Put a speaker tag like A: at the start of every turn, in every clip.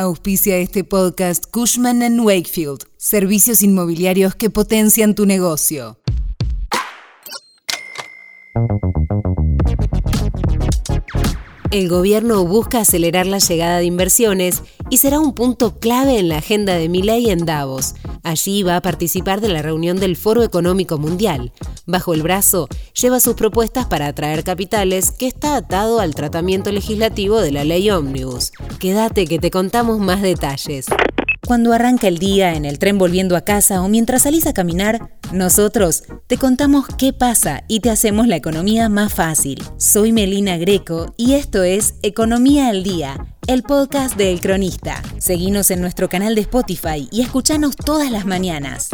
A: Auspicia este podcast Cushman ⁇ Wakefield, servicios inmobiliarios que potencian tu negocio. El gobierno busca acelerar la llegada de inversiones y será un punto clave en la agenda de Milei en Davos. Allí va a participar de la reunión del Foro Económico Mundial. Bajo el brazo, lleva sus propuestas para atraer capitales que está atado al tratamiento legislativo de la ley Omnibus. Quédate que te contamos más detalles. Cuando arranca el día en el tren volviendo a casa o mientras salís a caminar, nosotros te contamos qué pasa y te hacemos la economía más fácil. Soy Melina Greco y esto es Economía al Día, el podcast de El Cronista. Seguinos en nuestro canal de Spotify y escuchanos todas las mañanas.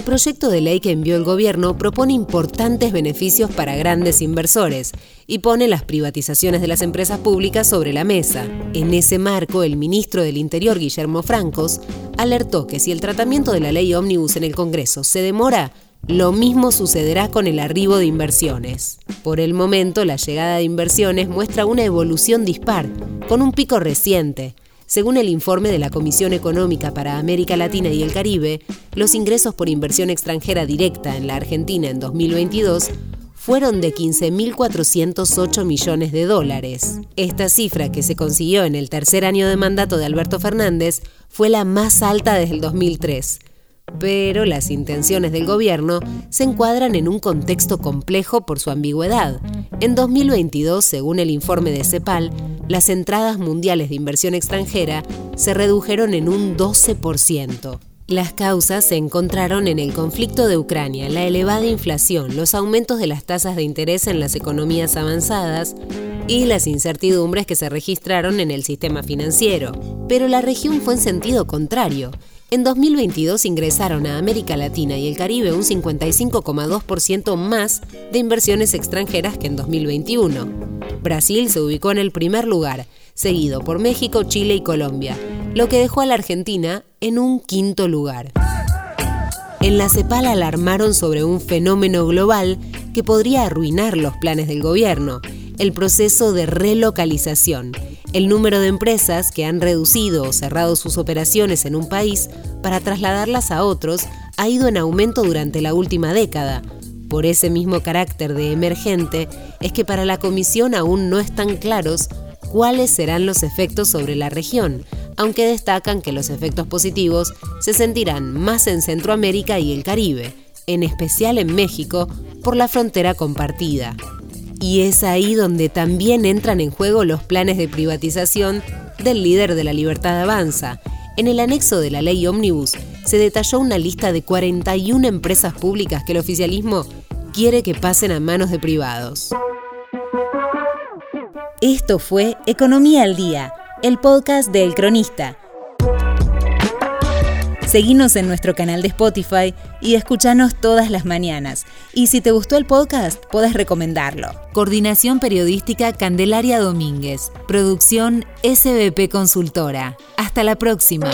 A: El proyecto de ley que envió el gobierno propone importantes beneficios para grandes inversores y pone las privatizaciones de las empresas públicas sobre la mesa. En ese marco, el ministro del Interior, Guillermo Francos, alertó que si el tratamiento de la ley ómnibus en el Congreso se demora, lo mismo sucederá con el arribo de inversiones. Por el momento, la llegada de inversiones muestra una evolución dispar, con un pico reciente, según el informe de la Comisión Económica para América Latina y el Caribe, los ingresos por inversión extranjera directa en la Argentina en 2022 fueron de 15.408 millones de dólares. Esta cifra, que se consiguió en el tercer año de mandato de Alberto Fernández, fue la más alta desde el 2003 pero las intenciones del gobierno se encuadran en un contexto complejo por su ambigüedad. En 2022, según el informe de CEPAL, las entradas mundiales de inversión extranjera se redujeron en un 12%. Las causas se encontraron en el conflicto de Ucrania, la elevada inflación, los aumentos de las tasas de interés en las economías avanzadas y las incertidumbres que se registraron en el sistema financiero. Pero la región fue en sentido contrario. En 2022 ingresaron a América Latina y el Caribe un 55,2% más de inversiones extranjeras que en 2021. Brasil se ubicó en el primer lugar, seguido por México, Chile y Colombia, lo que dejó a la Argentina en un quinto lugar. En la CEPAL alarmaron sobre un fenómeno global que podría arruinar los planes del gobierno, el proceso de relocalización el número de empresas que han reducido o cerrado sus operaciones en un país para trasladarlas a otros ha ido en aumento durante la última década. Por ese mismo carácter de emergente es que para la Comisión aún no están claros cuáles serán los efectos sobre la región, aunque destacan que los efectos positivos se sentirán más en Centroamérica y el Caribe, en especial en México, por la frontera compartida. Y es ahí donde también entran en juego los planes de privatización del líder de la Libertad Avanza. En el anexo de la ley Omnibus se detalló una lista de 41 empresas públicas que el oficialismo quiere que pasen a manos de privados. Esto fue Economía al Día, el podcast del Cronista Seguinos en nuestro canal de Spotify y escuchanos todas las mañanas. Y si te gustó el podcast, puedes recomendarlo. Coordinación Periodística Candelaria Domínguez. Producción SBP Consultora. Hasta la próxima.